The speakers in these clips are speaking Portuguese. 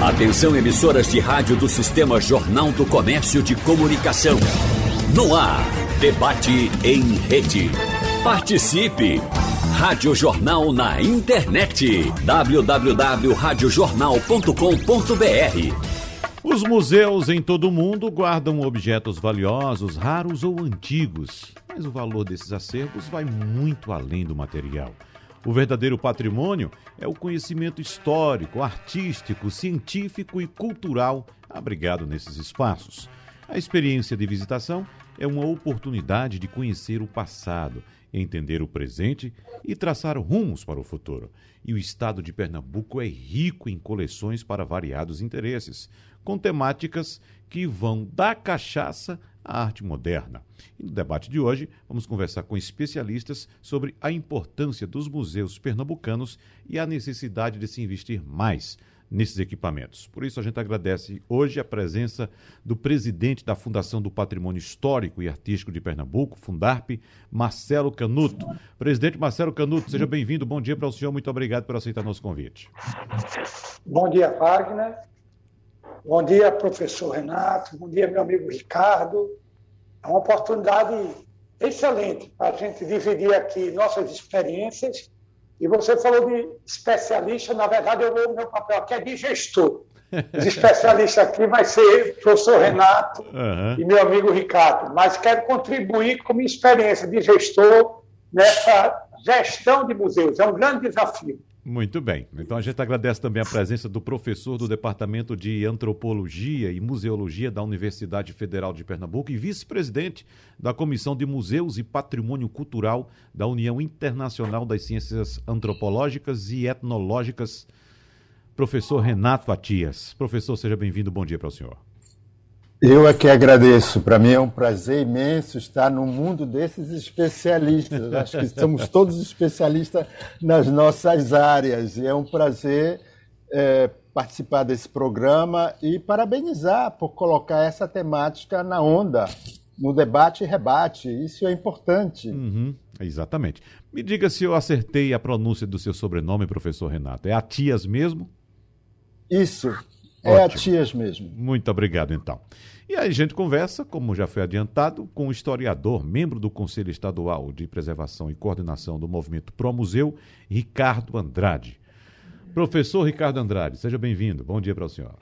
Atenção emissoras de rádio do Sistema Jornal do Comércio de Comunicação. No ar, debate em rede. Participe! Rádio Jornal na internet. www.radiojornal.com.br Os museus em todo o mundo guardam objetos valiosos, raros ou antigos, mas o valor desses acervos vai muito além do material. O verdadeiro patrimônio é o conhecimento histórico, artístico, científico e cultural abrigado nesses espaços. A experiência de visitação é uma oportunidade de conhecer o passado, entender o presente e traçar rumos para o futuro. E o estado de Pernambuco é rico em coleções para variados interesses, com temáticas que vão da cachaça à arte moderna. E no debate de hoje, vamos conversar com especialistas sobre a importância dos museus pernambucanos e a necessidade de se investir mais nesses equipamentos. Por isso, a gente agradece hoje a presença do presidente da Fundação do Patrimônio Histórico e Artístico de Pernambuco, Fundarp, Marcelo Canuto. Presidente Marcelo Canuto, seja bem-vindo. Bom dia para o senhor. Muito obrigado por aceitar nosso convite. Bom dia, Wagner. Bom dia, professor Renato. Bom dia, meu amigo Ricardo. É uma oportunidade excelente para a gente dividir aqui nossas experiências. E você falou de especialista, na verdade, eu meu papel aqui é de gestor. Os especialistas aqui vai ser o professor Renato uhum. e meu amigo Ricardo, mas quero contribuir com minha experiência de gestor nessa gestão de museus. É um grande desafio. Muito bem. Então a gente agradece também a presença do professor do Departamento de Antropologia e Museologia da Universidade Federal de Pernambuco e vice-presidente da Comissão de Museus e Patrimônio Cultural da União Internacional das Ciências Antropológicas e Etnológicas, professor Renato Atias. Professor, seja bem-vindo. Bom dia para o senhor. Eu é que agradeço. Para mim é um prazer imenso estar no mundo desses especialistas. Acho que somos todos especialistas nas nossas áreas. E é um prazer é, participar desse programa e parabenizar por colocar essa temática na onda, no debate e rebate. Isso é importante. Uhum, exatamente. Me diga se eu acertei a pronúncia do seu sobrenome, professor Renato. É Atias mesmo? Isso. É a Tias mesmo. Muito obrigado, então. E aí a gente conversa, como já foi adiantado, com o historiador, membro do Conselho Estadual de Preservação e Coordenação do Movimento Pro Museu, Ricardo Andrade. Professor Ricardo Andrade, seja bem-vindo. Bom dia para o senhor.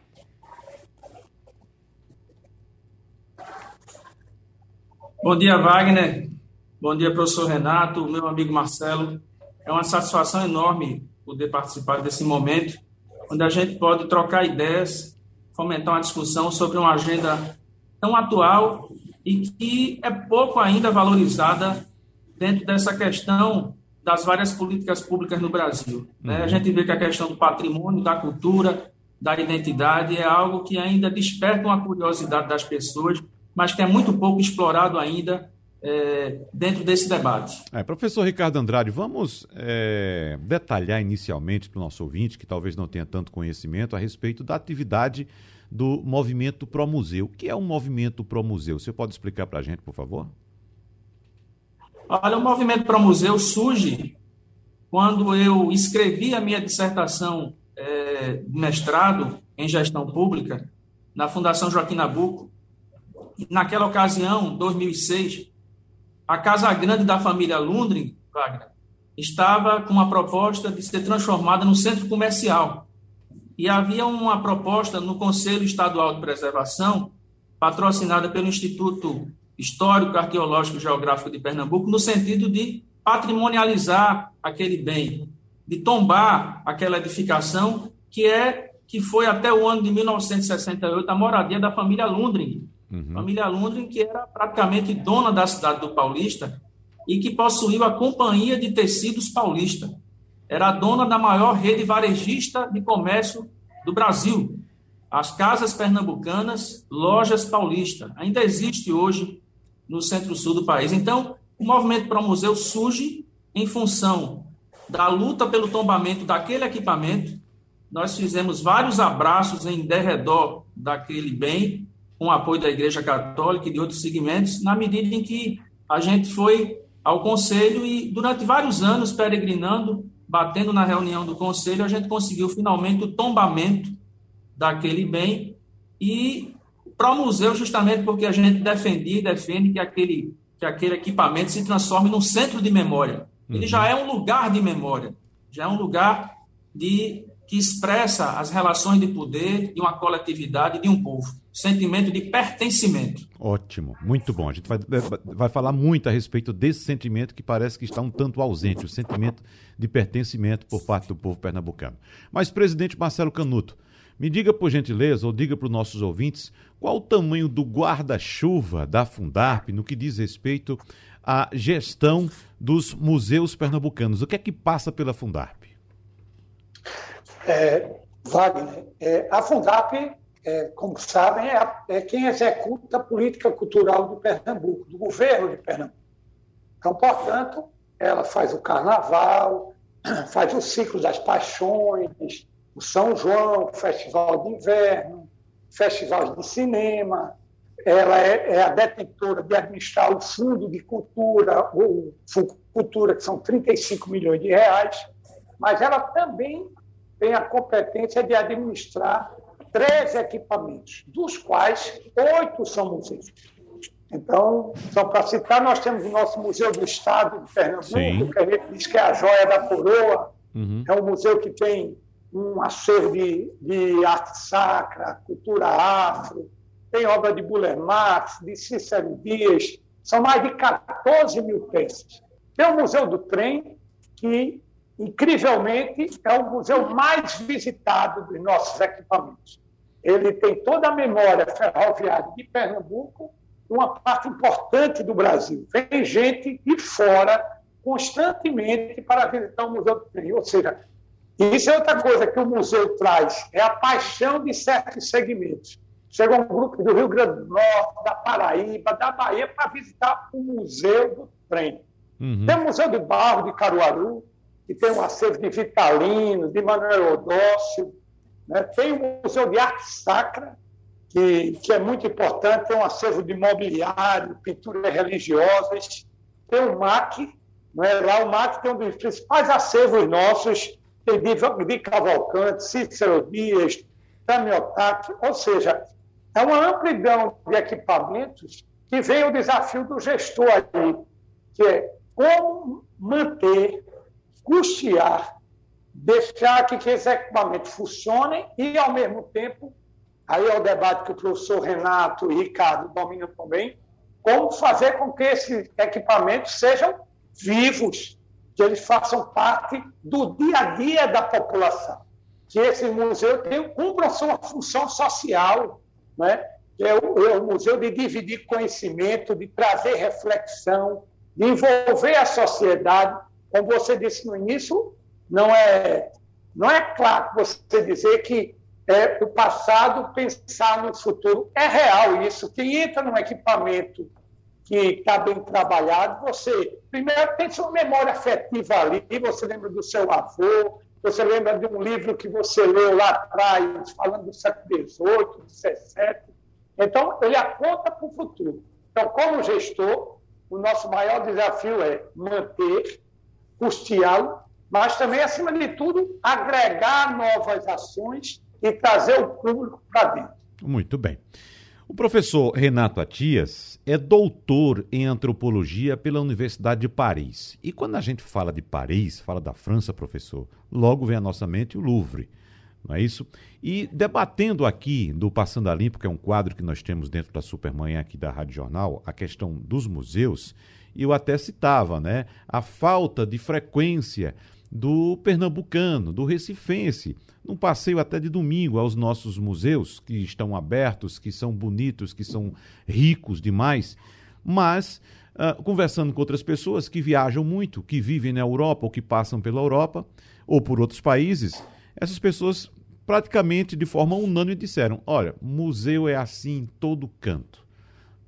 Bom dia, Wagner. Bom dia, professor Renato, meu amigo Marcelo. É uma satisfação enorme poder participar desse momento onde a gente pode trocar ideias, fomentar uma discussão sobre uma agenda tão atual e que é pouco ainda valorizada dentro dessa questão das várias políticas públicas no Brasil. Né? A uhum. gente vê que a questão do patrimônio, da cultura, da identidade é algo que ainda desperta uma curiosidade das pessoas, mas que é muito pouco explorado ainda é, dentro desse debate. É, professor Ricardo Andrade, vamos é, detalhar inicialmente para o nosso ouvinte, que talvez não tenha tanto conhecimento, a respeito da atividade do movimento Pro Museu. O que é um movimento Pro Museu? Você pode explicar para a gente, por favor? Olha, o movimento Pro Museu surge quando eu escrevi a minha dissertação é, de mestrado em gestão pública na Fundação Joaquim Nabuco. Naquela ocasião, 2006, a Casa Grande da família Lundgren, Wagner, estava com uma proposta de ser transformada num centro comercial. E havia uma proposta no Conselho Estadual de Preservação, patrocinada pelo Instituto Histórico, Arqueológico e Geográfico de Pernambuco, no sentido de patrimonializar aquele bem, de tombar aquela edificação que é que foi até o ano de 1968 a moradia da família Lundgren, Uhum. Família Lundgren, que era praticamente dona da cidade do Paulista e que possuiu a Companhia de Tecidos Paulista. Era dona da maior rede varejista de comércio do Brasil. As Casas Pernambucanas, Lojas Paulista. Ainda existe hoje no centro-sul do país. Então, o movimento para o museu surge em função da luta pelo tombamento daquele equipamento. Nós fizemos vários abraços em derredor daquele bem, com apoio da Igreja Católica e de outros segmentos, na medida em que a gente foi ao Conselho e, durante vários anos, peregrinando, batendo na reunião do Conselho, a gente conseguiu finalmente o tombamento daquele bem e para o museu justamente porque a gente defendia e defende que aquele, que aquele equipamento se transforme num centro de memória. Ele uhum. já é um lugar de memória, já é um lugar de que expressa as relações de poder de uma coletividade, de um povo. Sentimento de pertencimento. Ótimo, muito bom. A gente vai, vai falar muito a respeito desse sentimento que parece que está um tanto ausente, o sentimento de pertencimento por parte do povo pernambucano. Mas, presidente Marcelo Canuto, me diga, por gentileza, ou diga para os nossos ouvintes, qual o tamanho do guarda-chuva da Fundarp no que diz respeito à gestão dos museus pernambucanos? O que é que passa pela Fundarp? É, Wagner, é, a Fundarp, é, como sabem, é, a, é, quem executa a política cultural do Pernambuco, do governo de Pernambuco. Então, portanto, ela faz o carnaval, faz o ciclo das paixões, o São João, Festival de Inverno, festivais de cinema, ela é, é, a detentora de administrar o Fundo de Cultura, ou Cultura, que são 35 milhões de reais, mas ela também tem a competência de administrar três equipamentos, dos quais oito são museus. Então, só para citar, nós temos o nosso Museu do Estado de Pernambuco, Sim. que a gente diz que é a joia da coroa. Uhum. É um museu que tem um acervo de, de arte sacra, cultura afro, tem obra de Buller Marx, de Cícero Dias, são mais de 14 mil peças. Tem o Museu do Trem, que, incrivelmente, é o museu mais visitado dos nossos equipamentos. Ele tem toda a memória ferroviária de Pernambuco e uma parte importante do Brasil. Vem gente de fora constantemente para visitar o Museu do Trem. Ou seja, isso é outra coisa que o museu traz, é a paixão de certos segmentos. Chega um grupo do Rio Grande do Norte, da Paraíba, da Bahia, para visitar o Museu do Trem. Uhum. Tem o Museu do Barro de Caruaru, que tem um acervo de Vitalino, de Manuel Odócio. Né? Tem o Museu de Arte Sacra, que, que é muito importante, tem um acervo de mobiliário, pinturas religiosas. Tem o MAC, né? lá o MAC tem um dos principais acervos nossos de, de Cavalcante, Cícero Dias, Tamiotaque, ou seja, é uma amplidão de equipamentos que vem o desafio do gestor ali, que é como manter, custear, deixar que esses equipamentos funcionem e, ao mesmo tempo, aí é o debate que o professor Renato e Ricardo dominam também, como fazer com que esses equipamentos sejam vivos, que eles façam parte do dia a dia da população, que esse museu tenha, cumpra sua função social, né? que é o, é o museu de dividir conhecimento, de trazer reflexão, de envolver a sociedade. Como você disse no início, não é, não é claro você dizer que é o passado pensar no futuro. É real isso. Quem entra num equipamento que está bem trabalhado, você primeiro tem sua memória afetiva ali, você lembra do seu avô, você lembra de um livro que você leu lá atrás, falando do século XVIII, XVII. Então, ele aponta para o futuro. Então, como gestor, o nosso maior desafio é manter, custeá-lo, mas também, acima de tudo, agregar novas ações e trazer o público para dentro. Muito bem. O professor Renato Atias é doutor em antropologia pela Universidade de Paris. E quando a gente fala de Paris, fala da França, professor, logo vem à nossa mente o Louvre. Não é isso? E debatendo aqui do Passando a Limpo, que é um quadro que nós temos dentro da Supermanhã aqui da Rádio Jornal, a questão dos museus, eu até citava, né, a falta de frequência do pernambucano, do recifense, num passeio até de domingo aos nossos museus, que estão abertos, que são bonitos, que são ricos demais, mas uh, conversando com outras pessoas que viajam muito, que vivem na Europa ou que passam pela Europa ou por outros países, essas pessoas praticamente de forma unânime disseram: olha, museu é assim em todo canto.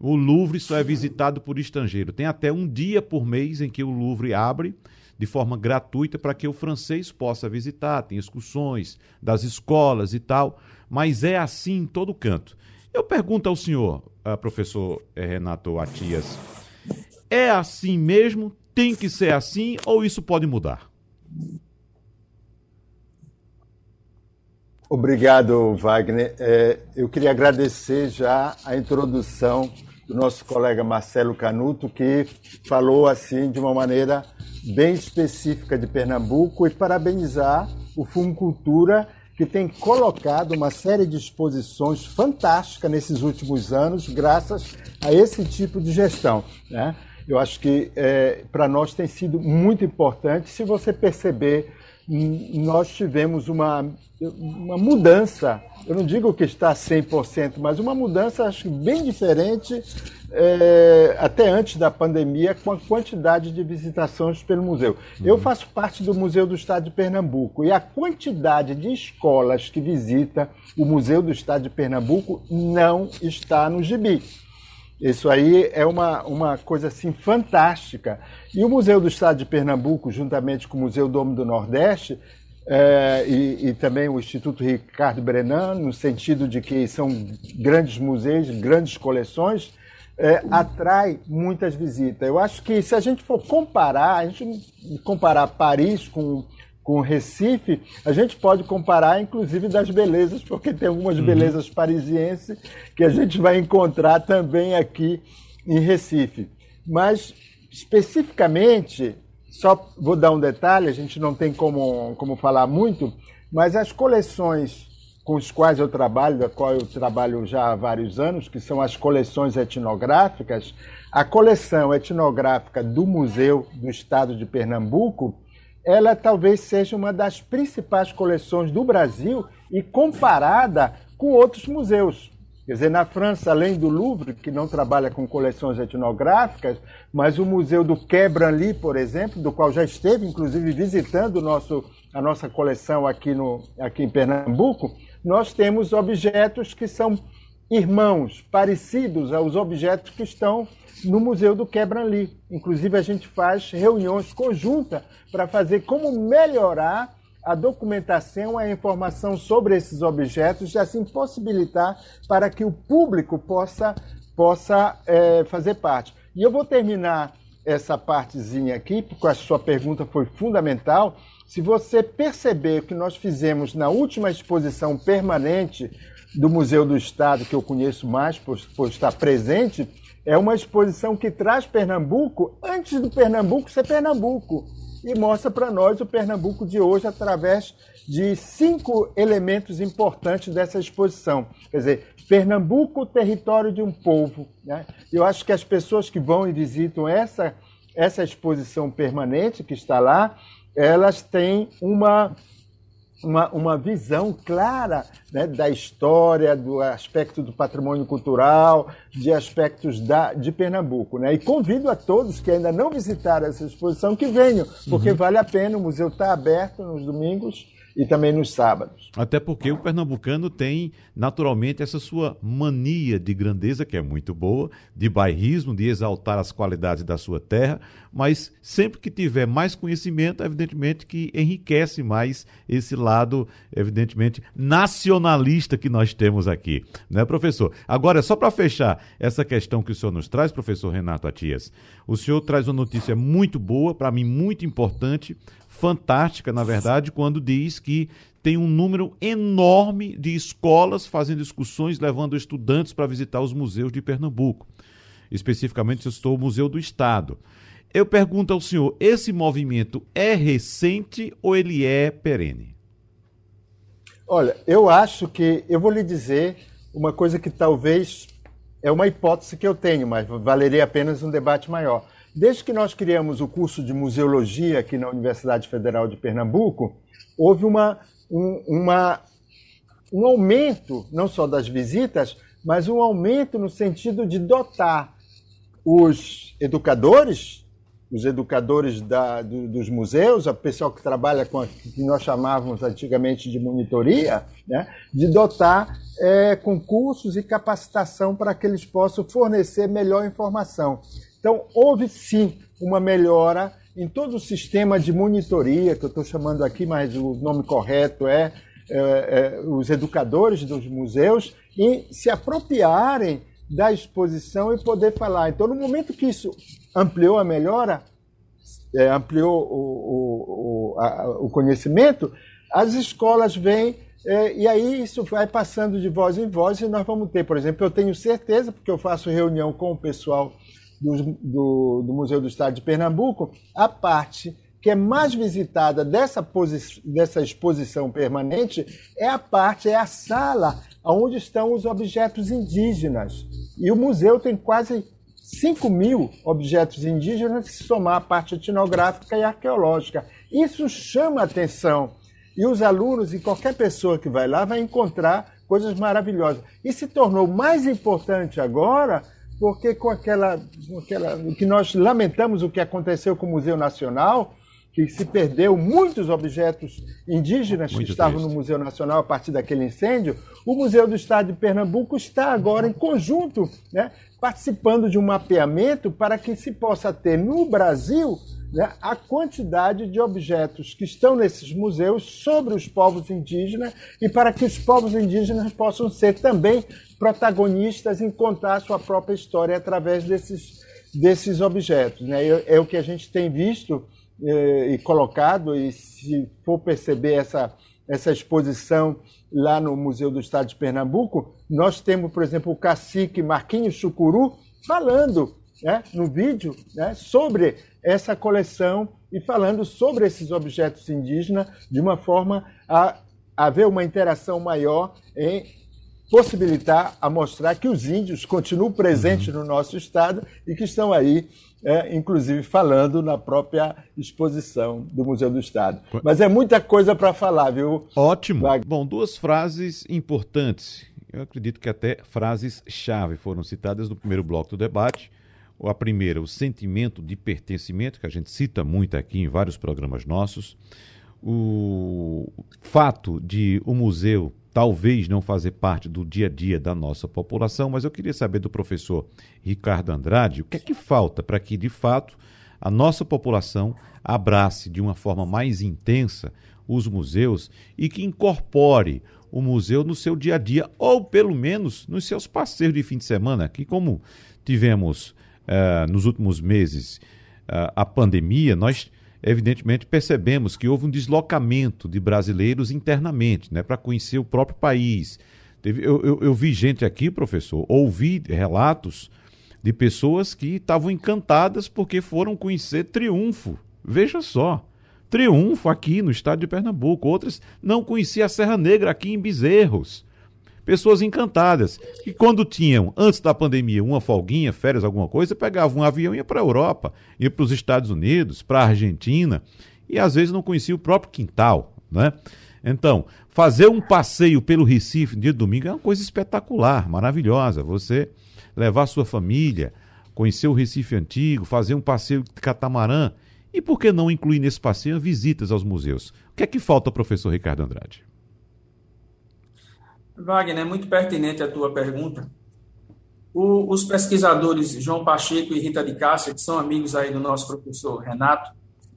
O Louvre só é visitado por estrangeiro. Tem até um dia por mês em que o Louvre abre de forma gratuita para que o francês possa visitar, tem excursões das escolas e tal, mas é assim em todo canto. Eu pergunto ao senhor, uh, professor eh, Renato Atias, é assim mesmo? Tem que ser assim ou isso pode mudar? Obrigado, Wagner. É, eu queria agradecer já a introdução do nosso colega Marcelo Canuto, que falou assim de uma maneira bem específica de Pernambuco e parabenizar o Fundo Cultura, que tem colocado uma série de exposições fantásticas nesses últimos anos, graças a esse tipo de gestão. Né? Eu acho que é, para nós tem sido muito importante. Se você perceber, nós tivemos uma uma mudança, eu não digo que está 100%, mas uma mudança acho bem diferente é, até antes da pandemia com a quantidade de visitações pelo museu. Uhum. Eu faço parte do Museu do Estado de Pernambuco e a quantidade de escolas que visita o Museu do Estado de Pernambuco não está no gibi. Isso aí é uma, uma coisa assim fantástica. E o Museu do Estado de Pernambuco, juntamente com o Museu do Homem do Nordeste, é, e, e, também o Instituto Ricardo Brenan, no sentido de que são grandes museus, grandes coleções, é, atrai muitas visitas. Eu acho que se a gente for comparar, a gente comparar Paris com, com Recife, a gente pode comparar inclusive das belezas, porque tem algumas uhum. belezas parisienses que a gente vai encontrar também aqui em Recife. Mas especificamente só vou dar um detalhe, a gente não tem como, como falar muito, mas as coleções com as quais eu trabalho, da qual eu trabalho já há vários anos, que são as coleções etnográficas, a coleção etnográfica do Museu do Estado de Pernambuco, ela talvez seja uma das principais coleções do Brasil e comparada com outros museus. Quer dizer, na França, além do Louvre, que não trabalha com coleções etnográficas, mas o Museu do Quai Branly, por exemplo, do qual já esteve, inclusive, visitando nosso, a nossa coleção aqui, no, aqui em Pernambuco, nós temos objetos que são irmãos, parecidos aos objetos que estão no Museu do Quai Branly. Inclusive, a gente faz reuniões conjuntas para fazer como melhorar a documentação, a informação sobre esses objetos e assim possibilitar para que o público possa, possa é, fazer parte. E eu vou terminar essa partezinha aqui, porque a sua pergunta foi fundamental. Se você perceber que nós fizemos na última exposição permanente do Museu do Estado, que eu conheço mais por, por estar presente, é uma exposição que traz Pernambuco antes do Pernambuco ser Pernambuco e mostra para nós o Pernambuco de hoje através de cinco elementos importantes dessa exposição. Quer dizer, Pernambuco, território de um povo. Né? Eu acho que as pessoas que vão e visitam essa, essa exposição permanente que está lá, elas têm uma uma, uma visão clara né, da história, do aspecto do patrimônio cultural, de aspectos da, de Pernambuco. Né? E convido a todos que ainda não visitaram essa exposição que venham, porque uhum. vale a pena, o museu está aberto nos domingos e também nos sábados. Até porque o pernambucano tem naturalmente essa sua mania de grandeza, que é muito boa, de bairrismo, de exaltar as qualidades da sua terra, mas sempre que tiver mais conhecimento, evidentemente que enriquece mais esse lado, evidentemente, nacionalista que nós temos aqui, né, professor? Agora, só para fechar essa questão que o senhor nos traz, professor Renato Atias, o senhor traz uma notícia muito boa, para mim muito importante, fantástica, na verdade, quando diz que tem um número enorme de escolas fazendo excursões, levando estudantes para visitar os museus de Pernambuco. Especificamente, eu estou o Museu do Estado. Eu pergunto ao senhor, esse movimento é recente ou ele é perene? Olha, eu acho que, eu vou lhe dizer uma coisa que talvez é uma hipótese que eu tenho, mas valeria apenas um debate maior. Desde que nós criamos o curso de museologia aqui na Universidade Federal de Pernambuco, houve uma, um, uma, um aumento, não só das visitas, mas um aumento no sentido de dotar os educadores, os educadores da, do, dos museus, o pessoal que trabalha com a que nós chamávamos antigamente de monitoria, né, de dotar é, concursos e capacitação para que eles possam fornecer melhor informação. Então, houve sim uma melhora em todo o sistema de monitoria, que eu estou chamando aqui, mas o nome correto é, é, é os educadores dos museus, em se apropriarem da exposição e poder falar. Então, no momento que isso ampliou a melhora, é, ampliou o, o, a, o conhecimento, as escolas vêm É, e aí isso vai passando de voz em voz e nós vamos ter, por exemplo, eu tenho certeza, porque eu faço reunião com o pessoal do, do, do Museu do Estado de Pernambuco, a parte que é mais visitada dessa, dessa exposição permanente é a parte, é a sala onde estão os objetos indígenas. E o museu tem quase 5 mil objetos indígenas, se somar a parte etnográfica e arqueológica. Isso chama atenção. E os alunos e qualquer pessoa que vai lá vai encontrar coisas maravilhosas. E se tornou mais importante agora porque com aquela, com aquela que nós lamentamos o que aconteceu com o Museu Nacional, que se perdeu muitos objetos indígenas Muito que estavam triste. no Museu Nacional a partir daquele incêndio, o Museu do Estado de Pernambuco está agora em conjunto, né, participando de um mapeamento para que se possa ter no Brasil né, a quantidade de objetos que estão nesses museus sobre os povos indígenas e para que os povos indígenas possam ser também protagonistas em contar sua própria história através desses, desses objetos. Né? É, o que a gente tem visto eh, e colocado, e se for perceber essa, essa exposição lá no Museu do Estado de Pernambuco, nós temos, por exemplo, o cacique Marquinhos Chucuru falando né, no vídeo né, sobre essa coleção e falando sobre esses objetos indígenas de uma forma a haver uma interação maior em possibilitar a mostrar que os índios continuam presentes uhum. no nosso estado e que estão aí é, inclusive falando na própria exposição do Museu do Estado. Mas é muita coisa para falar, viu? Ótimo. Bom, duas frases importantes. Eu acredito que até frases-chave foram citadas no primeiro bloco do debate. A primeira, o sentimento de pertencimento, que a gente cita muito aqui em vários programas nossos. O fato de o museu talvez não fazer parte do dia a dia da nossa população, mas eu queria saber do professor Ricardo Andrade o que é que falta para que, de fato, a nossa população abrace de uma forma mais intensa os museus e que incorpore o museu no seu dia a dia, ou pelo menos nos seus passeios de fim de semana, que como tivemos uh, nos últimos meses uh, a pandemia, nós evidentemente percebemos que houve um deslocamento de brasileiros internamente, né, para conhecer o próprio país. Teve, eu, eu, eu, vi gente aqui, professor, ouvi relatos de pessoas que estavam encantadas porque foram conhecer Triunfo. Veja só, Triunfo aqui no estado de Pernambuco. Outras não conheciam a Serra Negra aqui em Bezerros pessoas encantadas, que quando tinham, antes da pandemia, uma folguinha, férias, alguma coisa, pegavam um avião e ia para a Europa, ia para os Estados Unidos, para a Argentina, e às vezes não conhecia o próprio quintal, né? Então, fazer um passeio pelo Recife no dia de domingo é uma coisa espetacular, maravilhosa. Você levar sua família, conhecer o Recife antigo, fazer um passeio de catamarã. E por que não incluir nesse passeio visitas aos museus? O que é que falta, professor Ricardo Andrade? Wagner, é muito pertinente a tua pergunta. O, os pesquisadores João Pacheco e Rita de Cássia, que são amigos aí do nosso professor Renato,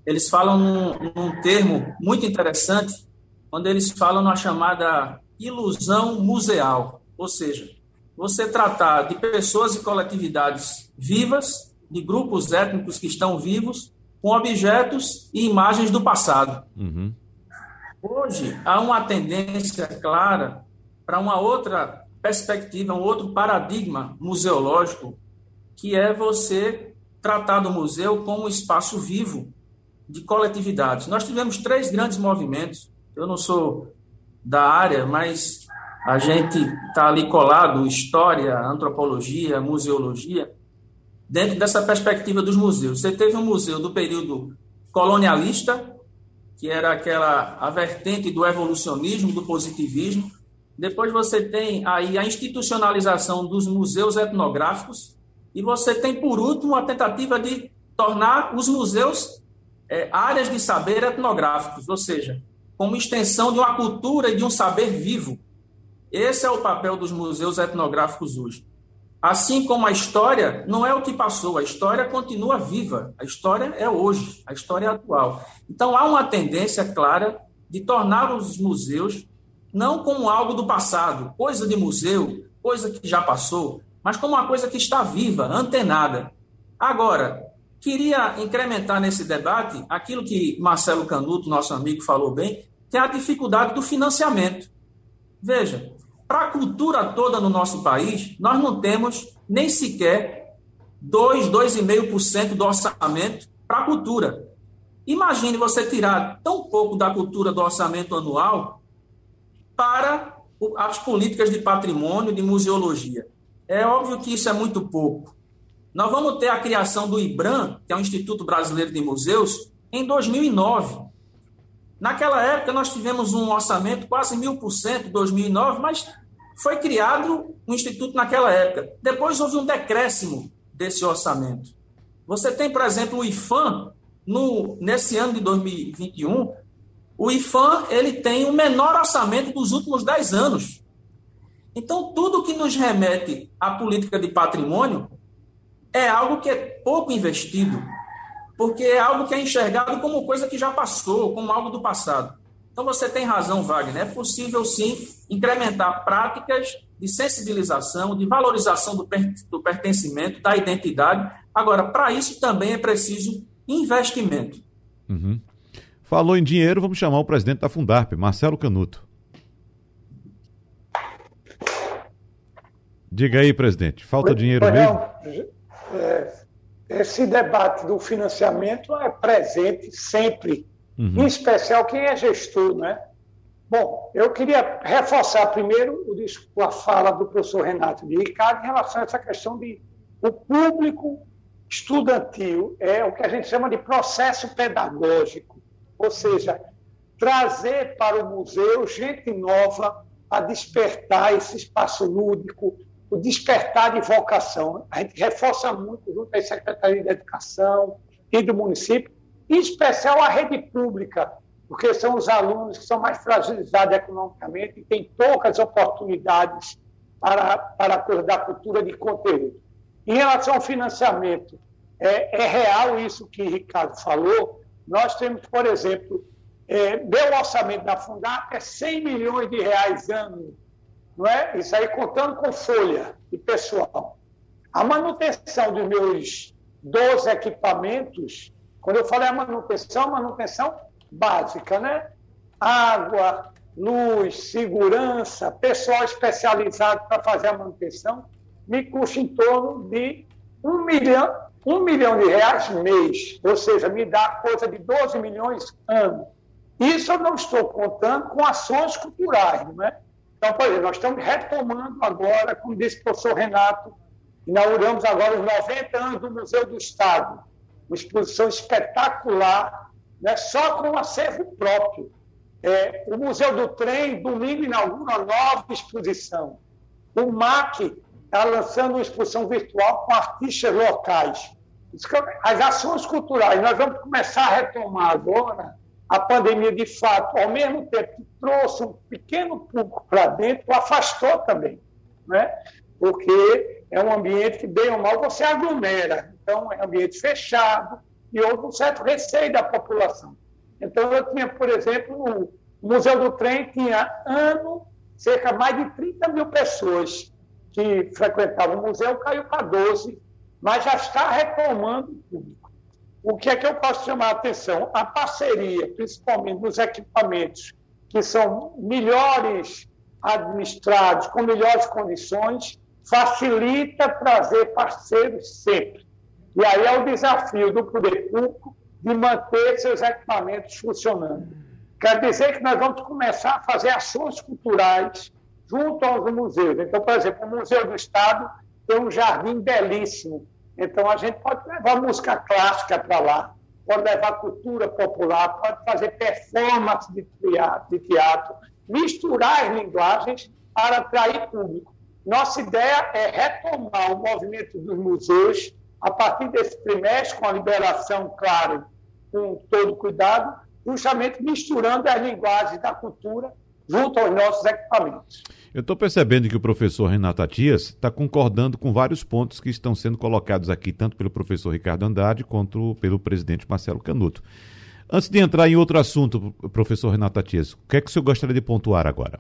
eles falam num, num termo muito interessante, onde eles falam na chamada ilusão museal, ou seja, você tratar de pessoas e coletividades vivas, de grupos étnicos que estão vivos, com objetos e imagens do passado. Uhum. Hoje, há uma tendência clara para uma outra perspectiva, um outro paradigma museológico, que é você tratar do museu como um espaço vivo de coletividades. Nós tivemos três grandes movimentos. Eu não sou da área, mas a gente está ali colado, história, antropologia, museologia, dentro dessa perspectiva dos museus. Você teve um museu do período colonialista, que era aquela a vertente do evolucionismo, do positivismo, depois você tem aí a institucionalização dos museus etnográficos e você tem, por último, a tentativa de tornar os museus é, áreas de saber etnográficos, ou seja, como extensão de uma cultura e de um saber vivo. Esse é o papel dos museus etnográficos hoje. Assim como a história não é o que passou, a história continua viva, a história é hoje, a história é atual. Então há uma tendência clara de tornar os museus não como algo do passado, coisa de museu, coisa que já passou, mas como uma coisa que está viva, antenada. Agora, queria incrementar nesse debate aquilo que Marcelo Canuto, nosso amigo, falou bem, que é a dificuldade do financiamento. Veja, para a cultura toda no nosso país, nós não temos nem sequer 2, 2,5% do orçamento para a cultura. Imagine você tirar tão pouco da cultura do orçamento anual para as políticas de patrimônio, de museologia. É óbvio que isso é muito pouco. Nós vamos ter a criação do IBRAM, que é o Instituto Brasileiro de Museus, em 2009. Naquela época, nós tivemos um orçamento quase mil por cento, 2009, mas foi criado um instituto naquela época. Depois houve um decréscimo desse orçamento. Você tem, por exemplo, o IFAM, no, nesse ano de 2021, o IFAM ele tem o menor orçamento dos últimos 10 anos. Então, tudo que nos remete à política de patrimônio é algo que é pouco investido porque é algo que é enxergado como coisa que já passou, como algo do passado. Então você tem razão, Wagner. É possível sim incrementar práticas de sensibilização, de valorização do, pertencimento, da identidade. Agora, para isso também é preciso investimento. Uhum. Falou em dinheiro, vamos chamar o presidente da Fundarp, Marcelo Canuto. Diga aí, presidente, falta dinheiro mesmo? É, esse debate do financiamento é presente sempre, uhum. em especial quem é gestor, né? Bom, eu queria reforçar primeiro o, a fala do professor Renato de Ricardo em relação a essa questão de o público estudantil é o que a gente chama de processo pedagógico, ou seja, trazer para o museu gente nova a despertar esse espaço lúdico, o despertar de vocação. A gente reforça muito junto à Secretaria de Educação e do município, em especial a rede pública, porque são os alunos que são mais fragilizados economicamente e têm poucas oportunidades para, para a coisa da cultura de conteúdo. Em relação ao financiamento, é, é real isso que Ricardo falou. Nós temos, por exemplo, é, meu orçamento da Fundap é 100 milhões de reais ano não é? Isso aí contando com folha e pessoal. A manutenção dos meus 12 equipamentos, quando eu falei a manutenção, manutenção básica, né? Água, luz, segurança, pessoal especializado para fazer a manutenção, me custa em torno de um milhão, um milhão de reais mês, ou seja, me dá coisa de 12 milhões ano. Isso eu não estou contando com ações culturais, não é? Então, por exemplo, nós estamos retomando agora, como disse o professor Renato, inauguramos agora os 90 anos do Museu do Estado, uma exposição espetacular, né, só com um acervo próprio. É, o Museu do Trem, domingo, inaugura uma nova exposição. O MAC está lançando uma exposição virtual com artistas locais. As ações culturais, nós vamos começar a retomar agora a pandemia, de fato, ao mesmo tempo que trouxe um pequeno público para dentro, o afastou também, né? porque é um ambiente que, bem ou mal, você aglomera. Então, é um ambiente fechado e houve um certo receio da população. Então, eu tinha, por exemplo, no Museu do Trem, tinha ano cerca de mais de 30 mil pessoas que frequentavam o museu, caiu para 12, mas já está retomando o público. O que é que eu posso chamar a atenção? A parceria, principalmente nos equipamentos que são melhores administrados, com melhores condições, facilita trazer parceiros sempre. E aí é o desafio do poder público de manter seus equipamentos funcionando. Quer dizer que nós vamos começar a fazer ações culturais junto aos museus. Então, por exemplo, o Museu do Estado tem um jardim belíssimo, então, a gente pode levar música clássica para lá, pode levar cultura popular, pode fazer performance de teatro, misturar as linguagens para atrair público. Nossa ideia é retomar o movimento dos museus a partir desse trimestre, com a liberação, claro, com todo cuidado, justamente misturando as linguagens da cultura junto aos nossos equipamentos. Eu estou percebendo que o professor Renato Atias está concordando com vários pontos que estão sendo colocados aqui, tanto pelo professor Ricardo Andrade quanto pelo presidente Marcelo Canuto. Antes de entrar em outro assunto, professor Renato Atias, o que é que o senhor gostaria de pontuar agora?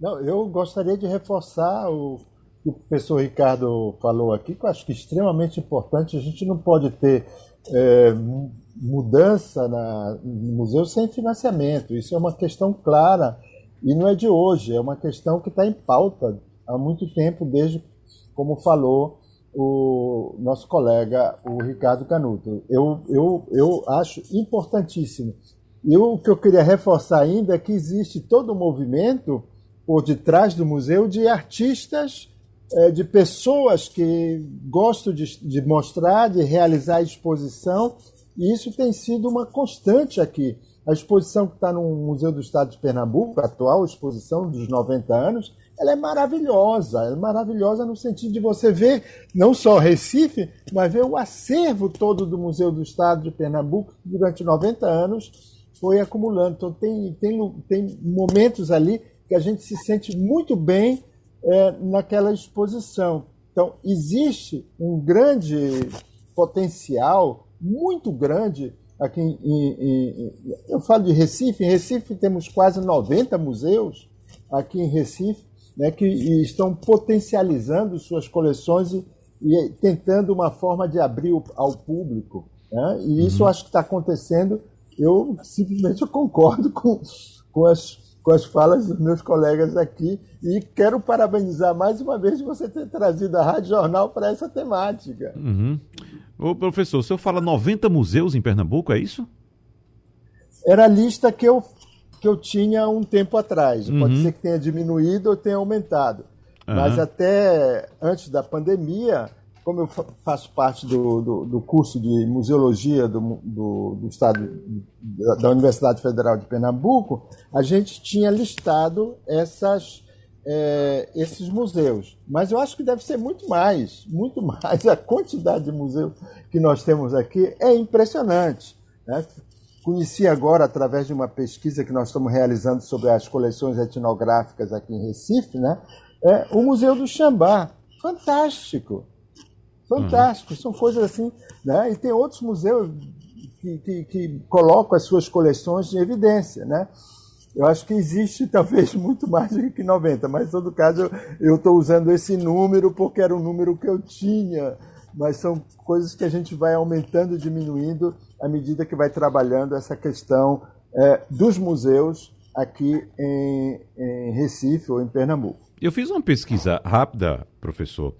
Não, eu gostaria de reforçar o que o professor Ricardo falou aqui, que eu acho que é extremamente importante. A gente não pode ter é, mudança na, no museu sem financiamento. Isso é uma questão clara E não é de hoje, é uma questão que está em pauta há muito tempo, desde como falou o nosso colega, o Ricardo Canuto. Eu, eu, eu acho importantíssimo. E o que eu queria reforçar ainda é que existe todo um movimento por detrás do museu de artistas, eh, de pessoas que gostam de, de mostrar, de realizar exposição, e isso tem sido uma constante aqui. A exposição que está no Museu do Estado de Pernambuco, a atual exposição dos 90 anos, ela é maravilhosa. é maravilhosa no sentido de você ver não só Recife, mas ver o acervo todo do Museu do Estado de Pernambuco, que durante 90 anos foi acumulando. Então, tem, tem, tem momentos ali que a gente se sente muito bem é, naquela exposição. Então, existe um grande potencial, muito grande, aqui em, em, em, eu falo de Recife, em Recife temos quase 90 museus aqui em Recife, né, que estão potencializando suas coleções e, e, tentando uma forma de abrir ao público. Né? E isso uhum. acho que está acontecendo. Eu simplesmente concordo com, com, as, com as falas dos meus colegas aqui e quero parabenizar mais uma vez você ter trazido a Rádio Jornal para essa temática. Uhum. Ô, professor, o senhor fala 90 museus em Pernambuco, é isso? Era a lista que eu, que eu tinha um tempo atrás. Uhum. Pode ser que tenha diminuído ou tenha aumentado. Uhum. Mas até antes da pandemia, como eu faço parte do, do, do curso de museologia do, do, do Estado, da Universidade Federal de Pernambuco, a gente tinha listado essas é, esses museus. Mas eu acho que deve ser muito mais, muito mais. A quantidade de museus que nós temos aqui é impressionante. Né? Conheci agora, através de uma pesquisa que nós estamos realizando sobre as coleções etnográficas aqui em Recife, né? é, o Museu do Xambá. Fantástico! Fantástico! Uhum. São coisas assim. Né? E tem outros museus que, que, que colocam as suas coleções em evidência. Né? Eu acho que existe talvez muito mais do que 90, mas em todo caso eu estou usando esse número porque era o número que eu tinha. Mas são coisas que a gente vai aumentando e diminuindo à medida que vai trabalhando essa questão é, dos museus aqui em, em Recife ou em Pernambuco. Eu fiz uma pesquisa rápida, professor,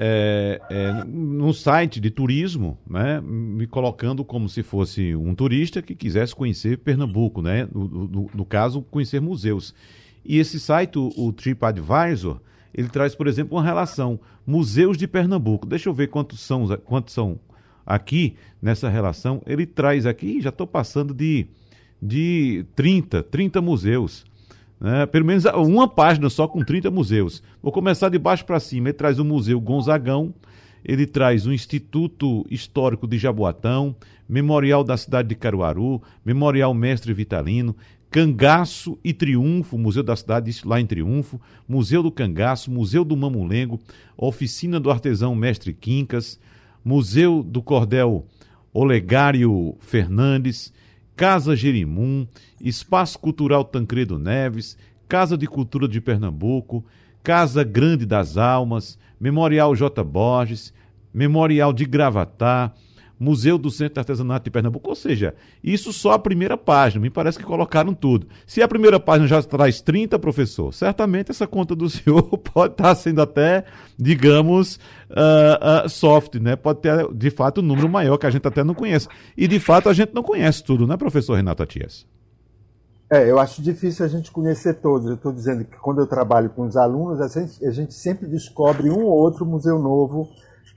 é, é, num site de turismo, né, me colocando como se fosse um turista que quisesse conhecer Pernambuco, né, no, no, no caso, conhecer museus. E esse site, o, o TripAdvisor, ele traz, por exemplo, uma relação museus de Pernambuco. Deixa eu ver quantos são, quantos são aqui nessa relação. Ele traz aqui, já estou passando de, de 30, 30 museus. Né? Pelo menos uma página só com 30 museus. Vou começar de baixo para cima. Ele traz o Museu Gonzagão, ele traz o Instituto Histórico de Jaboatão, Memorial da Cidade de Caruaru, Memorial Mestre Vitalino, Cangaço e Triunfo, Museu da Cidade, isso lá em Triunfo, Museu do Cangaço, Museu do Mamulengo, Oficina do Artesão Mestre Quincas, Museu do Cordel Olegário Fernandes, Casa Jerimum, Espaço Cultural Tancredo Neves, Casa de Cultura de Pernambuco, Casa Grande das Almas, Memorial J. Borges, Memorial de Gravatá, Museu do Centro de Artesanato de Pernambuco. Ou seja, isso só a primeira página. Me parece que colocaram tudo. Se a primeira página já traz 30, professor, certamente essa conta do senhor pode estar sendo até, digamos, uh, uh, soft, né? Pode ter, de fato, um número maior que a gente até não conhece. E, de fato, a gente não conhece tudo, né, professor Renato Atias? É, eu acho difícil a gente conhecer todos. Eu estou dizendo que quando eu trabalho com os alunos, a gente, a gente sempre descobre um ou outro museu novo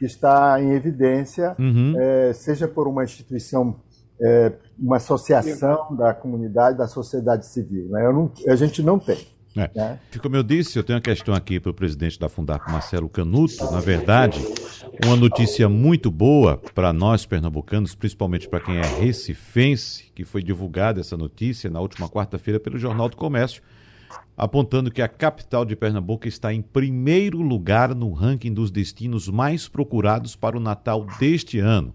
que está em evidência, uhum. é, seja por uma instituição, é, uma associação da comunidade, da sociedade civil. Né? Não, a gente não tem. É. Né? Como eu disse, eu tenho uma questão aqui para o presidente da Fundac, Marcelo Canuto. Na verdade, uma notícia muito boa para nós pernambucanos, principalmente para quem é recifense, que foi divulgada essa notícia na última quarta-feira pelo Jornal do Comércio apontando que a capital de Pernambuco está em primeiro lugar no ranking dos destinos mais procurados para o Natal deste ano.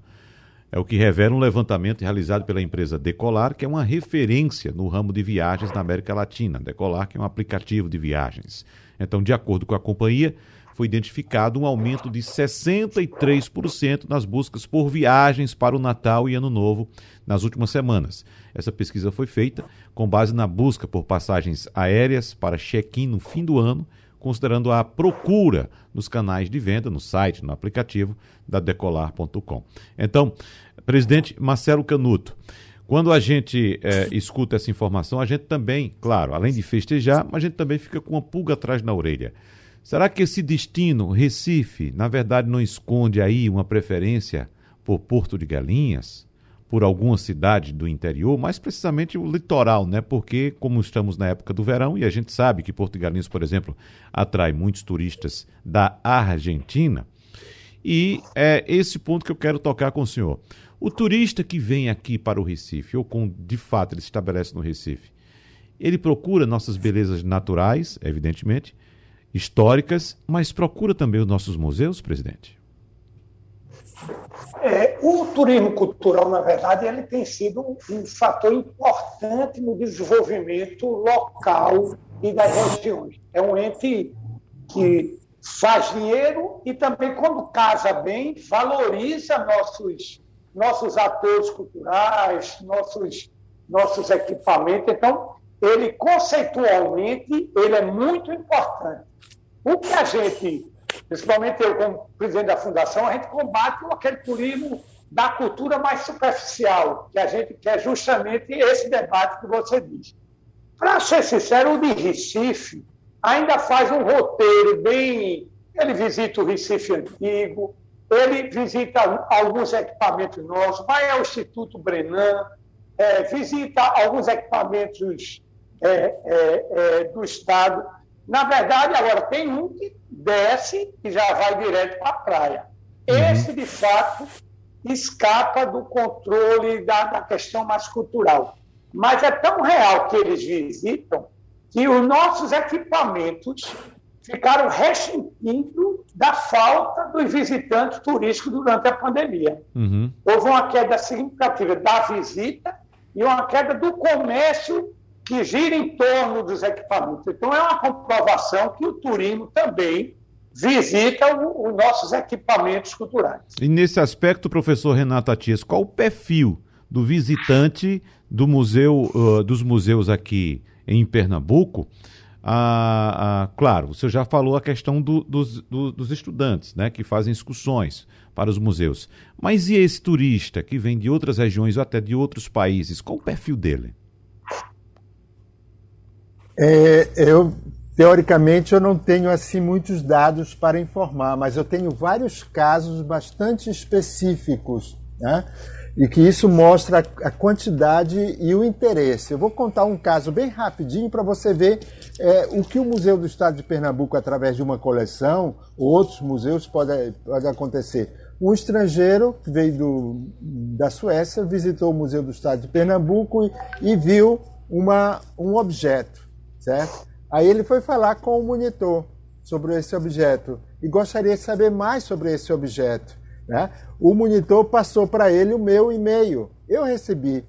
É o que revela um levantamento realizado pela empresa Decolar, que é uma referência no ramo de viagens na América Latina. Decolar, que é um aplicativo de viagens. Então, de acordo com a companhia, foi identificado um aumento de 63% nas buscas por viagens para o Natal e Ano Novo nas últimas semanas. Essa pesquisa foi feita com base na busca por passagens aéreas para check-in no fim do ano, considerando a procura nos canais de venda, no site, no aplicativo da decolar.com. Então, presidente Marcelo Canuto, quando a gente é, escuta essa informação, a gente também, claro, além de festejar, a gente também fica com uma pulga atrás na orelha. Será que esse destino, Recife, na verdade não esconde aí uma preferência por Porto de Galinhas, por alguma cidade do interior, mais precisamente o litoral, né? Porque como estamos na época do verão e a gente sabe que Porto de Galinhas, por exemplo, atrai muitos turistas da Argentina, e é esse ponto que eu quero tocar com o senhor. O turista que vem aqui para o Recife, ou com de fato ele se estabelece no Recife, ele procura nossas belezas naturais, evidentemente, históricas, mas procura também os nossos museus, presidente? É, o turismo cultural, na verdade, ele tem sido um, fator importante no desenvolvimento local e das regiões. É um ente que faz dinheiro e também, quando casa bem, valoriza nossos nossos atores culturais, nossos, nossos equipamentos. Então, ele conceitualmente ele é muito importante. O que a gente, principalmente eu como presidente da fundação, a gente combate aquele turismo da cultura mais superficial, que a gente quer justamente esse debate que você diz. Para ser sincero, o de Recife ainda faz um roteiro bem. Ele visita o Recife antigo, ele visita alguns equipamentos nossos, vai ao Instituto Brenan, é, visita alguns equipamentos é, é, é, do Estado. Na verdade, agora tem um que desce e já vai direto para a praia. Uhum. Esse, de fato, escapa do controle da, da questão mais cultural. Mas é tão real que eles visitam que os nossos equipamentos ficaram ressentindo da falta dos visitantes turísticos durante a pandemia. Uhum. Houve uma queda significativa da visita e uma queda do comércio que gira em torno dos equipamentos. Então, é uma comprovação que o turismo também visita os nossos equipamentos culturais. E nesse aspecto, professor Renato Atias, qual o perfil do visitante do museu, uh, dos museus aqui em Pernambuco? Ah, ah, claro, você já falou a questão do, dos, do, dos estudantes, né, que fazem excursões para os museus. Mas e esse turista que vem de outras regiões ou até de outros países? Qual o perfil dele? É, eu teoricamente eu não tenho assim muitos dados para informar, mas eu tenho vários casos bastante específicos, né? e que isso mostra a quantidade e o interesse. Eu vou contar um caso bem rapidinho para você ver é, o que o Museu do Estado de Pernambuco, através de uma coleção, ou outros museus, pode, pode acontecer. Um estrangeiro que veio do, da Suécia visitou o Museu do Estado de Pernambuco e, e viu uma, um objeto, certo? Aí ele foi falar com o monitor sobre esse objeto e gostaria de saber mais sobre esse objeto. Né? O monitor passou para ele o meu e-mail. Eu recebi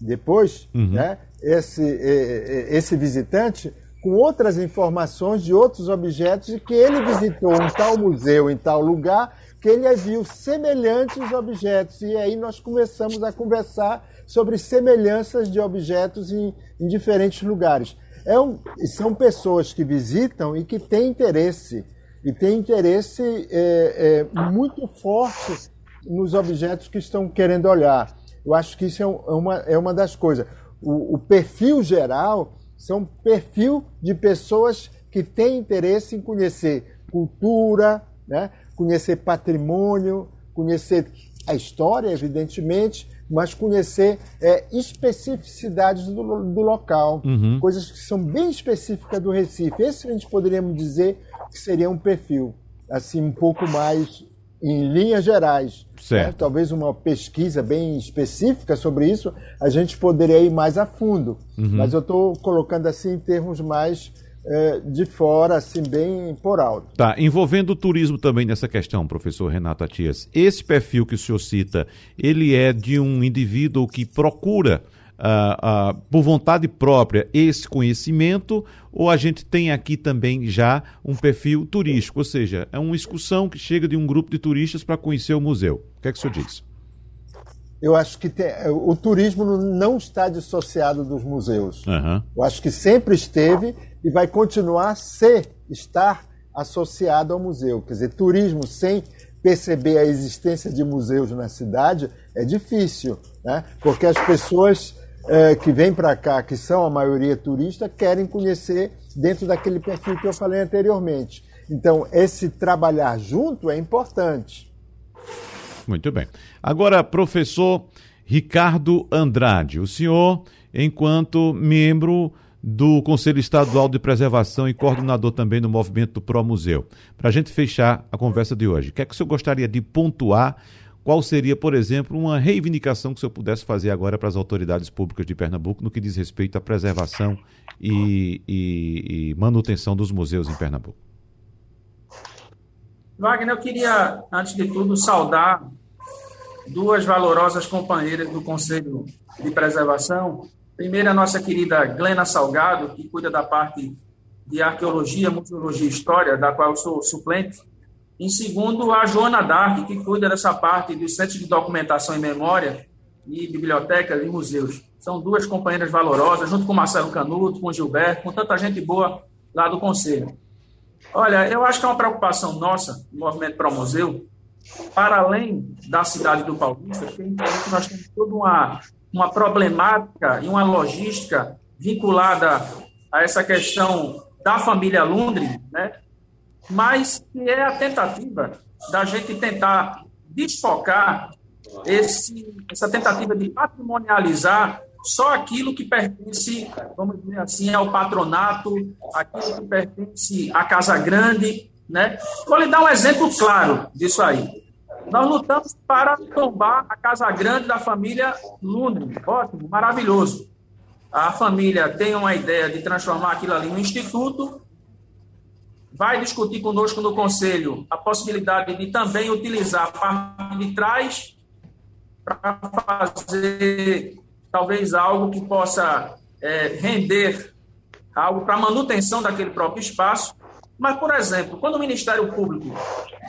depois uhum. né, esse, esse visitante com outras informações de outros objetos e que ele visitou um tal museu em tal lugar que ele viu semelhantes objetos. E aí nós começamos a conversar sobre semelhanças de objetos em, em diferentes lugares. É um, são pessoas que visitam e que têm interesse e tem interesse é, é, muito forte nos objetos que estão querendo olhar. Eu acho que isso é, é uma, é uma das coisas. O, o perfil geral são perfil de pessoas que têm interesse em conhecer cultura, né? conhecer patrimônio, conhecer a história, evidentemente, mas conhecer é, especificidades do, do local, uhum. coisas que são bem específicas do Recife. Esse a gente poderíamos dizer que seria um perfil, assim, um pouco mais em linhas gerais. Né? Talvez uma pesquisa bem específica sobre isso, a gente poderia ir mais a fundo. Uhum. Mas eu estou colocando assim em termos mais é, de fora, assim, bem por alto. Tá, envolvendo o turismo também nessa questão, professor Renato Atias. Esse perfil que o senhor cita, ele é de um indivíduo que procura uh, uh, por vontade própria esse conhecimento ou a gente tem aqui também já um perfil turístico, ou seja, é uma excursão que chega de um grupo de turistas para conhecer o museu. O que é que o senhor diz? Eu acho que tem, o turismo não está dissociado dos museus. Uhum. Eu acho que sempre esteve e vai continuar a ser, estar associado ao museu. Quer dizer, turismo sem perceber a existência de museus na cidade é difícil, né? porque as pessoas é, que vêm para cá, que são a maioria turista, querem conhecer dentro daquele perfil que eu falei anteriormente. Então, esse trabalhar junto é importante. Muito bem. Agora, professor Ricardo Andrade, o senhor, enquanto membro do Conselho Estadual de Preservação e coordenador também do movimento do Pro Museu. Para a gente fechar a conversa de hoje, o que é que o senhor gostaria de pontuar? Qual seria, por exemplo, uma reivindicação que o senhor pudesse fazer agora para as autoridades públicas de Pernambuco no que diz respeito à preservação e, e, e manutenção dos museus em Pernambuco? Wagner, eu queria, antes de tudo, saudar duas valorosas companheiras do Conselho de Preservação, Primeiro, a nossa querida Glena Salgado, que cuida da parte de arqueologia, museologia e história, da qual eu sou suplente. Em segundo, a Joana Dark, que cuida dessa parte dos centros de documentação e memória e bibliotecas e museus. São duas companheiras valorosas, junto com Marcelo Canuto, com Gilberto, com tanta gente boa lá do Conselho. Olha, eu acho que é uma preocupação nossa, do Movimento Pro Museu, para além da cidade do Paulista, que nós temos toda uma uma problemática e uma logística vinculada a essa questão da família Lundgren, né? mas que é a tentativa da gente tentar desfocar esse, essa tentativa de patrimonializar só aquilo que pertence, vamos dizer assim, ao patronato, aquilo que pertence à Casa Grande. Né? Vou lhe dar um exemplo claro disso aí. Nós lutamos para tombar a Casa Grande da família Lune. Ótimo, maravilhoso. A família tem uma ideia de transformar aquilo ali no instituto. Vai discutir conosco no conselho a possibilidade de também utilizar a parte de trás para fazer talvez algo que possa é, render algo para manutenção daquele próprio espaço. Mas, por exemplo, quando o Ministério Público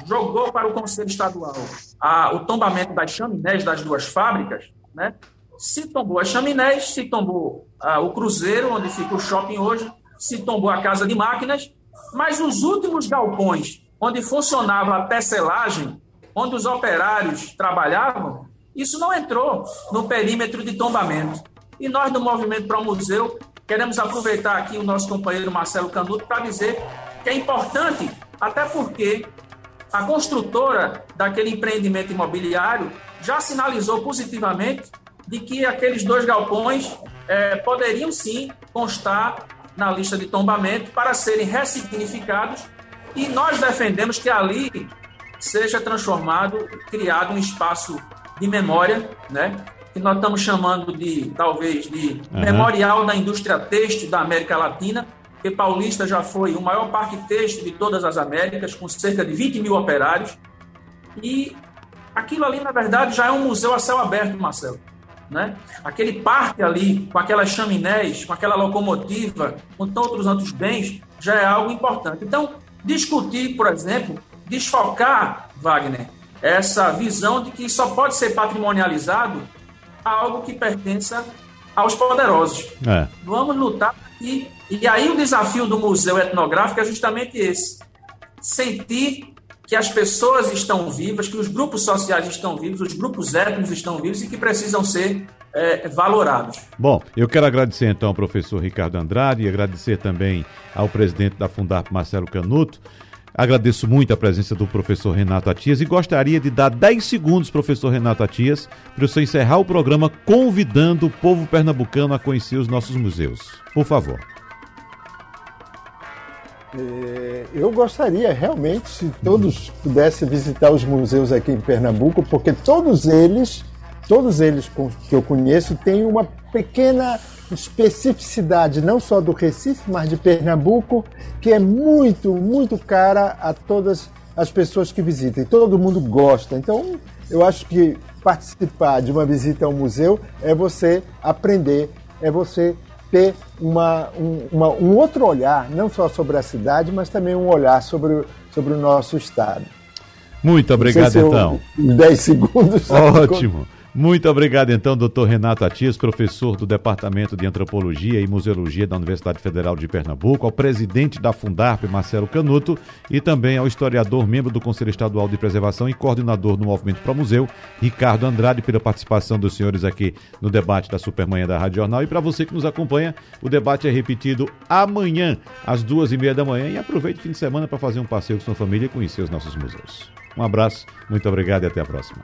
jogou para o Conselho Estadual a, o tombamento das chaminés das duas fábricas, né, se tombou as chaminés, se tombou a, o cruzeiro, onde fica o shopping hoje, se tombou a casa de máquinas, mas os últimos galpões, onde funcionava a tecelagem, onde os operários trabalhavam, isso não entrou no perímetro de tombamento. E nós, do Movimento Pro Museu, queremos aproveitar aqui o nosso companheiro Marcelo Canuto para dizer que é importante, até porque a construtora daquele empreendimento imobiliário já sinalizou positivamente de que aqueles dois galpões é, poderiam sim constar na lista de tombamento para serem ressignificados e nós defendemos que ali seja transformado, criado um espaço de memória, né? que nós estamos chamando de, talvez, de uhum. memorial da indústria têxtil da América Latina, porque Paulista já foi o maior parque têxtil de todas as Américas, com cerca de 20 mil operários. E aquilo ali, na verdade, já é um museu a céu aberto, Marcelo. Né? Aquele parque ali, com aquelas chaminés, com aquela locomotiva, com todos os outros bens, já é algo importante. Então, discutir, por exemplo, desfocar, Wagner, essa visão de que só pode ser patrimonializado algo que pertença aos poderosos. É. Vamos lutar e, e aí o desafio do museu etnográfico é justamente esse: sentir que as pessoas estão vivas, que os grupos sociais estão vivos, os grupos étnicos estão vivos e que precisam ser é, valorados. Bom, eu quero agradecer então ao professor Ricardo Andrade e agradecer também ao presidente da Fundap, Marcelo Canuto. Agradeço muito a presença do professor Renato Atias e gostaria de dar 10 segundos, professor Renato Atias, para você encerrar o programa convidando o povo pernambucano a conhecer os nossos museus. Por favor. É, eu gostaria realmente se todos pudessem visitar os museus aqui em Pernambuco, porque todos eles, todos eles que eu conheço, têm uma pequena especificidade não só do Recife, mas de Pernambuco, que é muito, muito cara a todas as pessoas que visitam. E todo mundo gosta. Então, eu acho que participar de uma visita ao museu é você aprender, é você ter uma, um, uma, um outro olhar, não só sobre a cidade, mas também um olhar sobre, sobre o nosso estado. Muito obrigado, se então. 10 segundos. Ótimo. Muito obrigado, então, doutor Renato Atias, professor do Departamento de Antropologia e Museologia da Universidade Federal de Pernambuco, ao presidente da Fundarp, Marcelo Canuto, e também ao historiador, membro do Conselho Estadual de Preservação e coordenador do Movimento Pro Museu, Ricardo Andrade, pela participação dos senhores aqui no debate da Supermanhã da Rádio Jornal. E para você que nos acompanha, o debate é repetido amanhã, às duas e meia da manhã. E aproveite o fim de semana para fazer um passeio com sua família e conhecer os nossos museus. Um abraço, muito obrigado e até a próxima.